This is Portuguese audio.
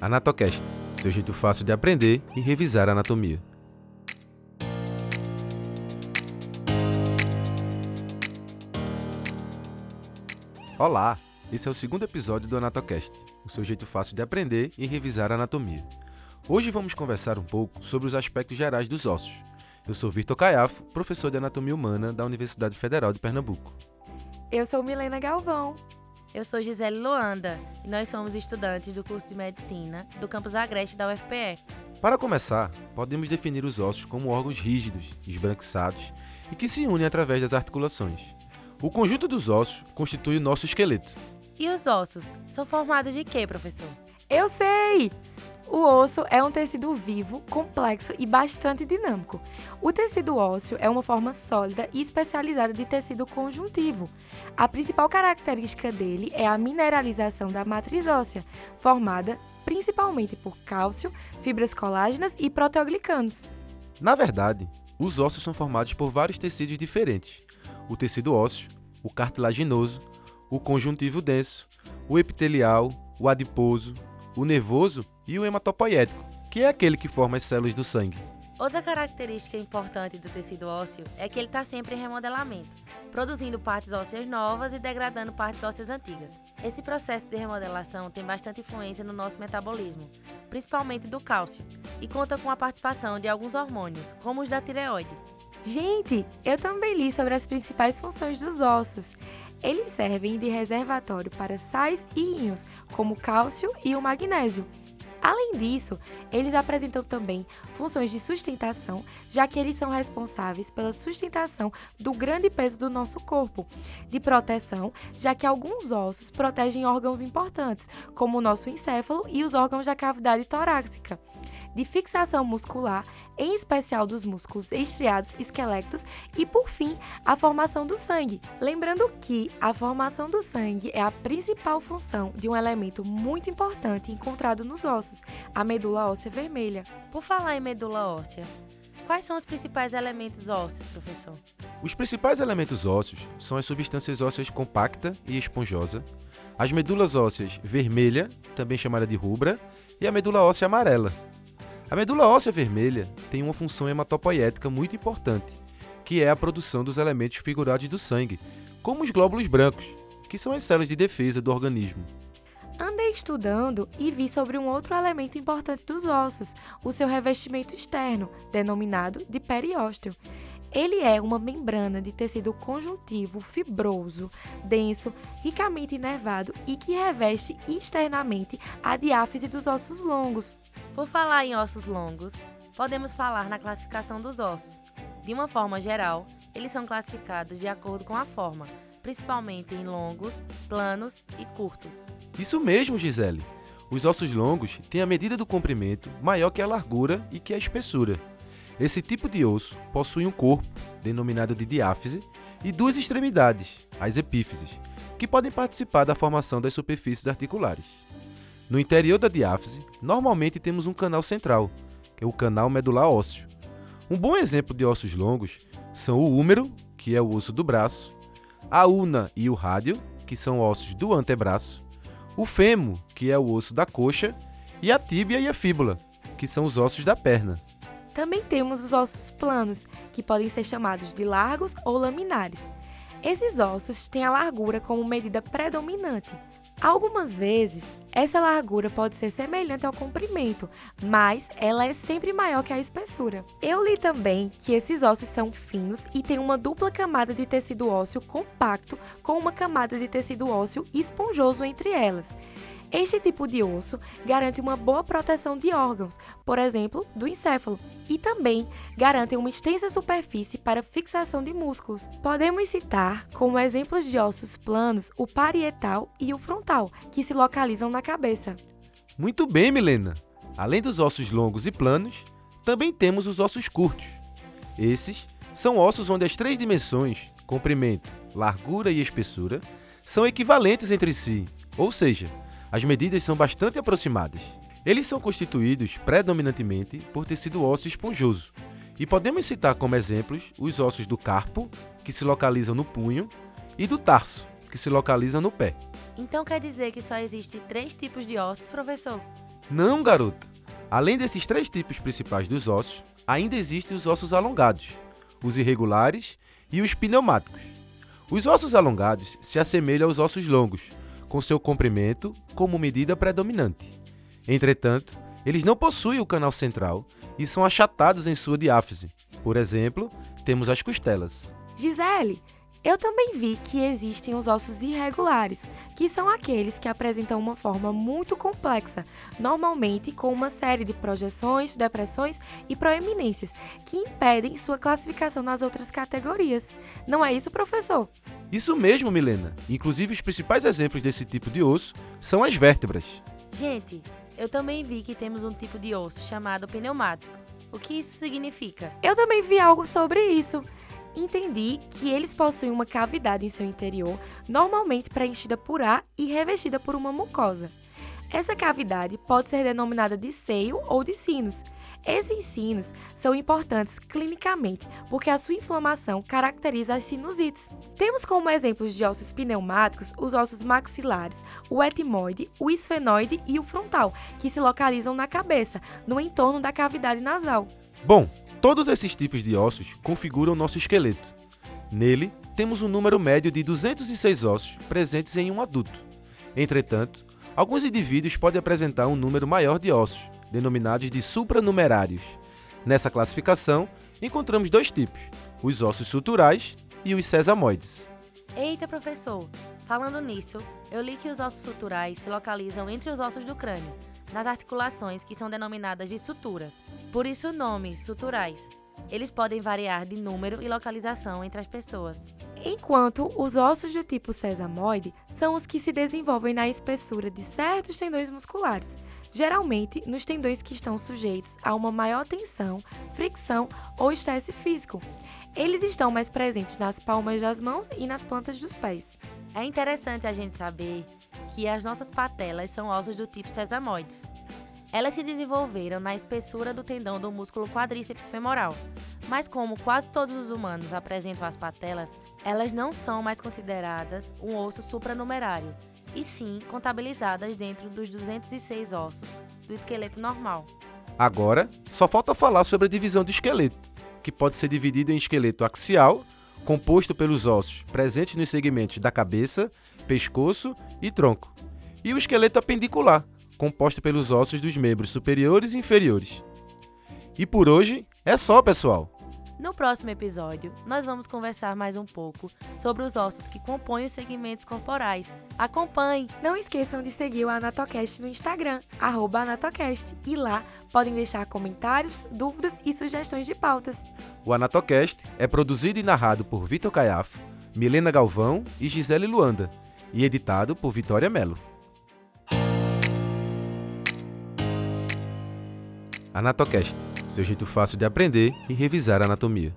Anatocast, seu jeito fácil de aprender e revisar a anatomia. Olá, esse é o segundo episódio do Anatocast, o seu jeito fácil de aprender e revisar a anatomia. Hoje vamos conversar um pouco sobre os aspectos gerais dos ossos. Eu sou Vitor Caiafo, professor de Anatomia Humana da Universidade Federal de Pernambuco. Eu sou Milena Galvão. Eu sou Gisele Loanda e nós somos estudantes do curso de Medicina do campus Agreste da UFPE. Para começar, podemos definir os ossos como órgãos rígidos, esbranquiçados e que se unem através das articulações. O conjunto dos ossos constitui o nosso esqueleto. E os ossos são formados de quê, professor? Eu sei! O osso é um tecido vivo, complexo e bastante dinâmico. O tecido ósseo é uma forma sólida e especializada de tecido conjuntivo. A principal característica dele é a mineralização da matriz óssea, formada principalmente por cálcio, fibras colágenas e proteoglicanos. Na verdade, os ossos são formados por vários tecidos diferentes: o tecido ósseo, o cartilaginoso, o conjuntivo denso, o epitelial, o adiposo, o nervoso e o hematopoético, que é aquele que forma as células do sangue. Outra característica importante do tecido ósseo é que ele está sempre em remodelamento, produzindo partes ósseas novas e degradando partes ósseas antigas. Esse processo de remodelação tem bastante influência no nosso metabolismo, principalmente do cálcio, e conta com a participação de alguns hormônios, como os da tireoide. Gente, eu também li sobre as principais funções dos ossos. Eles servem de reservatório para sais e íons, como o cálcio e o magnésio. Além disso, eles apresentam também funções de sustentação, já que eles são responsáveis pela sustentação do grande peso do nosso corpo, de proteção, já que alguns ossos protegem órgãos importantes, como o nosso encéfalo e os órgãos da cavidade torácica de fixação muscular, em especial dos músculos estriados esquelectos, e por fim, a formação do sangue. Lembrando que a formação do sangue é a principal função de um elemento muito importante encontrado nos ossos, a medula óssea vermelha. Por falar em medula óssea, quais são os principais elementos ósseos, professor? Os principais elementos ósseos são as substâncias ósseas compacta e esponjosa, as medulas ósseas vermelha, também chamada de rubra, e a medula óssea amarela, a medula óssea vermelha tem uma função hematopoética muito importante, que é a produção dos elementos figurados do sangue, como os glóbulos brancos, que são as células de defesa do organismo. Andei estudando e vi sobre um outro elemento importante dos ossos, o seu revestimento externo, denominado de periósteo. Ele é uma membrana de tecido conjuntivo fibroso, denso, ricamente inervado e que reveste externamente a diáfise dos ossos longos. Por falar em ossos longos, podemos falar na classificação dos ossos. De uma forma geral, eles são classificados de acordo com a forma, principalmente em longos, planos e curtos. Isso mesmo, Gisele. Os ossos longos têm a medida do comprimento maior que a largura e que a espessura. Esse tipo de osso possui um corpo, denominado de diáfise, e duas extremidades, as epífises, que podem participar da formação das superfícies articulares. No interior da diáfise, normalmente temos um canal central, que é o canal medular ósseo. Um bom exemplo de ossos longos são o húmero, que é o osso do braço, a una e o rádio, que são ossos do antebraço, o fêmur, que é o osso da coxa, e a tíbia e a fíbula, que são os ossos da perna. Também temos os ossos planos, que podem ser chamados de largos ou laminares. Esses ossos têm a largura como medida predominante. Algumas vezes, essa largura pode ser semelhante ao comprimento, mas ela é sempre maior que a espessura. Eu li também que esses ossos são finos e têm uma dupla camada de tecido ósseo compacto com uma camada de tecido ósseo esponjoso entre elas. Este tipo de osso garante uma boa proteção de órgãos, por exemplo, do encéfalo, e também garante uma extensa superfície para fixação de músculos. Podemos citar como exemplos de ossos planos o parietal e o frontal, que se localizam na cabeça. Muito bem, Milena! Além dos ossos longos e planos, também temos os ossos curtos. Esses são ossos onde as três dimensões, comprimento, largura e espessura, são equivalentes entre si, ou seja, as medidas são bastante aproximadas. Eles são constituídos predominantemente por tecido ósseo esponjoso, e podemos citar como exemplos os ossos do carpo, que se localizam no punho, e do tarso, que se localiza no pé. Então quer dizer que só existe três tipos de ossos, professor? Não, garota. Além desses três tipos principais dos ossos, ainda existem os ossos alongados, os irregulares e os pneumáticos. Os ossos alongados se assemelham aos ossos longos, com seu comprimento como medida predominante. Entretanto, eles não possuem o canal central e são achatados em sua diáfise. Por exemplo, temos as costelas. Gisele, eu também vi que existem os ossos irregulares, que são aqueles que apresentam uma forma muito complexa, normalmente com uma série de projeções, depressões e proeminências, que impedem sua classificação nas outras categorias. Não é isso, professor? Isso mesmo, Milena. Inclusive, os principais exemplos desse tipo de osso são as vértebras. Gente, eu também vi que temos um tipo de osso chamado pneumático. O que isso significa? Eu também vi algo sobre isso entendi que eles possuem uma cavidade em seu interior, normalmente preenchida por ar e revestida por uma mucosa. Essa cavidade pode ser denominada de seio ou de sinos. Esses sinos são importantes clinicamente porque a sua inflamação caracteriza as sinusites. Temos como exemplos de ossos pneumáticos os ossos maxilares, o etimoide, o esfenoide e o frontal, que se localizam na cabeça, no entorno da cavidade nasal. Bom, Todos esses tipos de ossos configuram nosso esqueleto. Nele, temos um número médio de 206 ossos presentes em um adulto. Entretanto, alguns indivíduos podem apresentar um número maior de ossos, denominados de supranumerários. Nessa classificação, encontramos dois tipos: os ossos suturais e os sesamoides. Eita, professor! Falando nisso, eu li que os ossos suturais se localizam entre os ossos do crânio nas articulações que são denominadas de suturas. Por isso o nome, suturais. Eles podem variar de número e localização entre as pessoas. Enquanto os ossos do tipo sesamoide são os que se desenvolvem na espessura de certos tendões musculares, geralmente nos tendões que estão sujeitos a uma maior tensão, fricção ou estresse físico. Eles estão mais presentes nas palmas das mãos e nas plantas dos pés. É interessante a gente saber que as nossas patelas são ossos do tipo sesamoides. Elas se desenvolveram na espessura do tendão do músculo quadríceps femoral, mas como quase todos os humanos apresentam as patelas, elas não são mais consideradas um osso supranumerário, e sim contabilizadas dentro dos 206 ossos do esqueleto normal. Agora, só falta falar sobre a divisão do esqueleto, que pode ser dividido em esqueleto axial, composto pelos ossos presentes nos segmentos da cabeça, pescoço e tronco, e o esqueleto apendicular, composto pelos ossos dos membros superiores e inferiores. E por hoje é só, pessoal! No próximo episódio, nós vamos conversar mais um pouco sobre os ossos que compõem os segmentos corporais. Acompanhe! Não esqueçam de seguir o Anatocast no Instagram, Anatocast, e lá podem deixar comentários, dúvidas e sugestões de pautas. O Anatocast é produzido e narrado por Vitor Caiafo, Milena Galvão e Gisele Luanda e editado por Vitória Mello. Anatocast, seu jeito fácil de aprender e revisar anatomia.